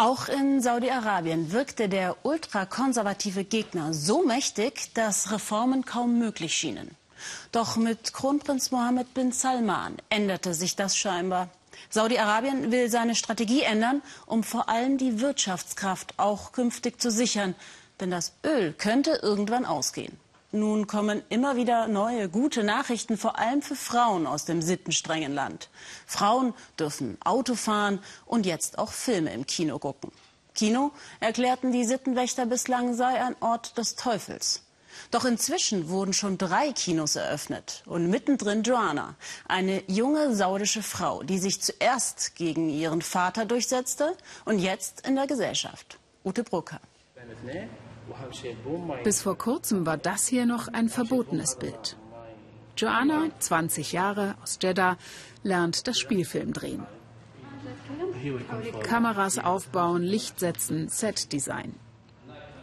Auch in Saudi-Arabien wirkte der ultrakonservative Gegner so mächtig, dass Reformen kaum möglich schienen. Doch mit Kronprinz Mohammed bin Salman änderte sich das scheinbar. Saudi-Arabien will seine Strategie ändern, um vor allem die Wirtschaftskraft auch künftig zu sichern. Denn das Öl könnte irgendwann ausgehen. Nun kommen immer wieder neue gute Nachrichten, vor allem für Frauen aus dem sittenstrengen Land. Frauen dürfen Auto fahren und jetzt auch Filme im Kino gucken. Kino, erklärten die Sittenwächter bislang, sei ein Ort des Teufels. Doch inzwischen wurden schon drei Kinos eröffnet und mittendrin Joanna, eine junge saudische Frau, die sich zuerst gegen ihren Vater durchsetzte und jetzt in der Gesellschaft. Ute Brucker. Bis vor kurzem war das hier noch ein verbotenes Bild. Joanna, 20 Jahre, aus Jeddah, lernt das Spielfilm drehen. Kameras aufbauen, Licht setzen, Setdesign.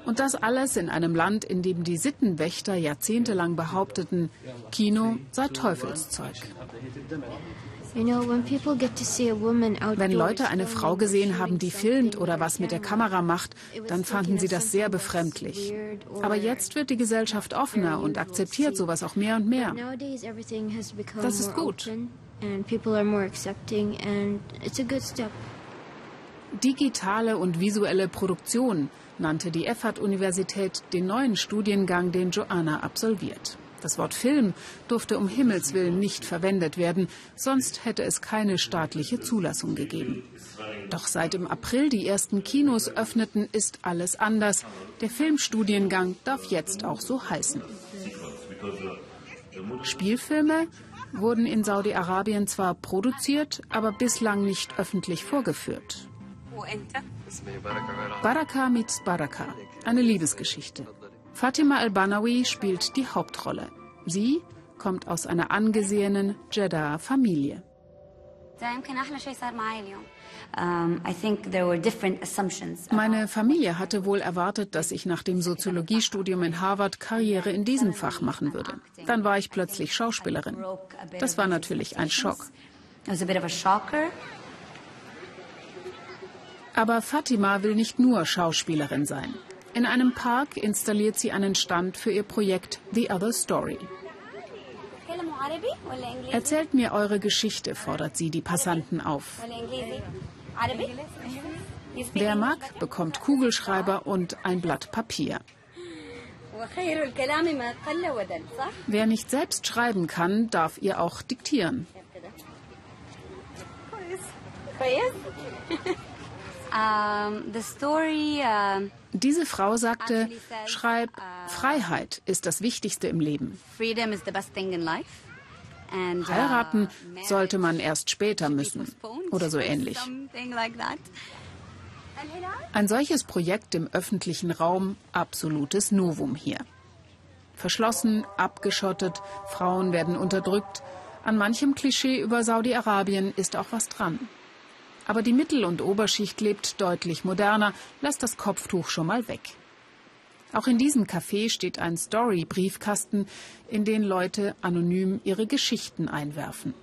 Und das alles in einem Land, in dem die Sittenwächter jahrzehntelang behaupteten, Kino sei Teufelszeug. Wenn Leute eine Frau gesehen haben, die filmt oder was mit der Kamera macht, dann fanden sie das sehr befremdlich. Aber jetzt wird die Gesellschaft offener und akzeptiert sowas auch mehr und mehr. Das ist gut. Digitale und visuelle Produktion nannte die Effat-Universität den neuen Studiengang, den Joanna absolviert. Das Wort Film durfte um Himmels Willen nicht verwendet werden, sonst hätte es keine staatliche Zulassung gegeben. Doch seit im April die ersten Kinos öffneten, ist alles anders. Der Filmstudiengang darf jetzt auch so heißen. Spielfilme wurden in Saudi-Arabien zwar produziert, aber bislang nicht öffentlich vorgeführt. Baraka meets Baraka, eine Liebesgeschichte. Fatima al-Banawi spielt die Hauptrolle. Sie kommt aus einer angesehenen Jeddah-Familie. Meine Familie hatte wohl erwartet, dass ich nach dem Soziologiestudium in Harvard Karriere in diesem Fach machen würde. Dann war ich plötzlich Schauspielerin. Das war natürlich ein Schock. Aber Fatima will nicht nur Schauspielerin sein. In einem Park installiert sie einen Stand für ihr Projekt The Other Story. Erzählt mir eure Geschichte, fordert sie die Passanten auf. Wer mag, bekommt Kugelschreiber und ein Blatt Papier. Wer nicht selbst schreiben kann, darf ihr auch diktieren. Diese Frau sagte, schreib, Freiheit ist das Wichtigste im Leben. Heiraten sollte man erst später müssen oder so ähnlich. Ein solches Projekt im öffentlichen Raum, absolutes Novum hier. Verschlossen, abgeschottet, Frauen werden unterdrückt. An manchem Klischee über Saudi-Arabien ist auch was dran. Aber die Mittel- und Oberschicht lebt deutlich moderner, lässt das Kopftuch schon mal weg. Auch in diesem Café steht ein Story-Briefkasten, in den Leute anonym ihre Geschichten einwerfen.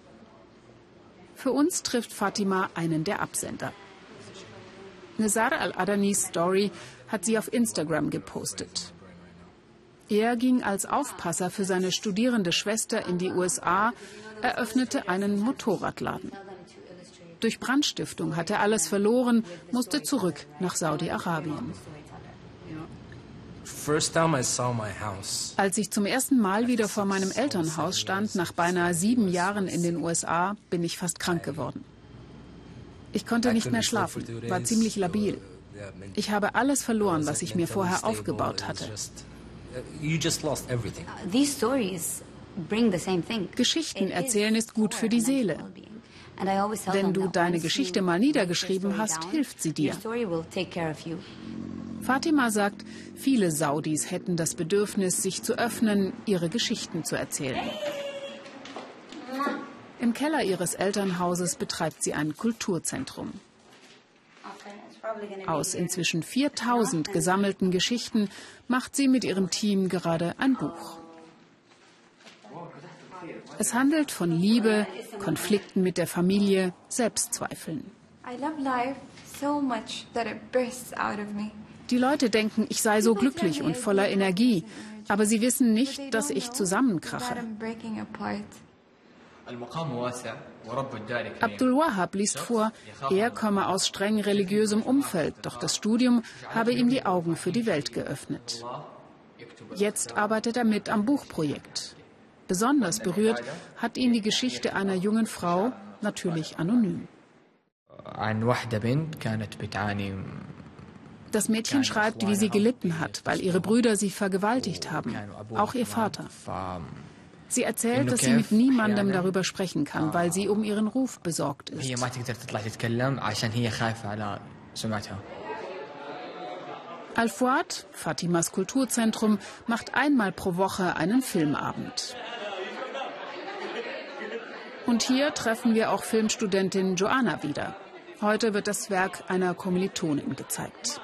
Für uns trifft Fatima einen der Absender. Nizar al-Adanis Story hat sie auf Instagram gepostet. Er ging als Aufpasser für seine studierende Schwester in die USA, eröffnete einen Motorradladen. Durch Brandstiftung hat er alles verloren, musste zurück nach Saudi-Arabien. Als ich zum ersten Mal wieder vor meinem Elternhaus stand, nach beinahe sieben Jahren in den USA, bin ich fast krank geworden. Ich konnte nicht mehr schlafen, war ziemlich labil. Ich habe alles verloren, was ich mir vorher aufgebaut hatte. Geschichten erzählen ist gut für die Seele. Wenn du deine Geschichte mal niedergeschrieben hast, hilft sie dir. Fatima sagt, viele Saudis hätten das Bedürfnis, sich zu öffnen, ihre Geschichten zu erzählen. Im Keller ihres Elternhauses betreibt sie ein Kulturzentrum. Aus inzwischen 4000 gesammelten Geschichten macht sie mit ihrem Team gerade ein Buch. Es handelt von Liebe, Konflikten mit der Familie, Selbstzweifeln. Die Leute denken, ich sei so glücklich und voller Energie, aber sie wissen nicht, dass ich zusammenkrache. Abdul Wahab liest vor, er komme aus streng religiösem Umfeld, doch das Studium habe ihm die Augen für die Welt geöffnet. Jetzt arbeitet er mit am Buchprojekt. Besonders berührt hat ihn die Geschichte einer jungen Frau, natürlich anonym. Das Mädchen schreibt, wie sie gelitten hat, weil ihre Brüder sie vergewaltigt haben, auch ihr Vater. Sie erzählt, dass sie mit niemandem darüber sprechen kann, weil sie um ihren Ruf besorgt ist. Al-Fuad, Fatimas Kulturzentrum, macht einmal pro Woche einen Filmabend. Und hier treffen wir auch Filmstudentin Joanna wieder. Heute wird das Werk einer Kommilitonin gezeigt.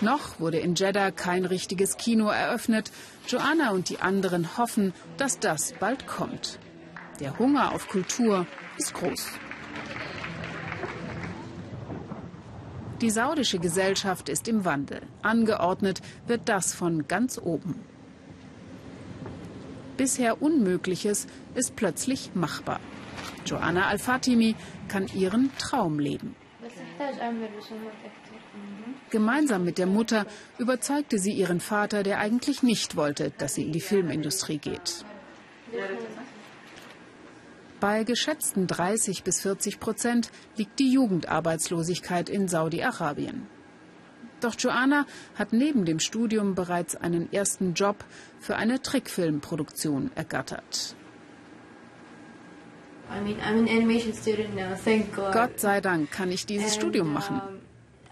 Noch wurde in Jeddah kein richtiges Kino eröffnet. Joanna und die anderen hoffen, dass das bald kommt. Der Hunger auf Kultur ist groß. Die saudische Gesellschaft ist im Wandel. Angeordnet wird das von ganz oben. Bisher Unmögliches ist plötzlich machbar. Joanna Al-Fatimi kann ihren Traum leben. Gemeinsam mit der Mutter überzeugte sie ihren Vater, der eigentlich nicht wollte, dass sie in die Filmindustrie geht. Bei geschätzten 30 bis 40 Prozent liegt die Jugendarbeitslosigkeit in Saudi-Arabien. Doch Joanna hat neben dem Studium bereits einen ersten Job für eine Trickfilmproduktion ergattert. Gott sei Dank kann ich dieses Studium machen.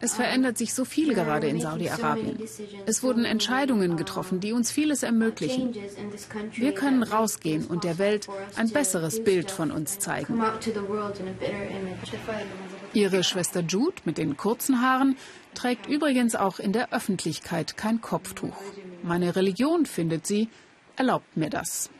Es verändert sich so viel gerade in Saudi-Arabien. Es wurden Entscheidungen getroffen, die uns vieles ermöglichen. Wir können rausgehen und der Welt ein besseres Bild von uns zeigen. Ihre Schwester Jude mit den kurzen Haaren trägt übrigens auch in der Öffentlichkeit kein Kopftuch. Meine Religion, findet sie, erlaubt mir das.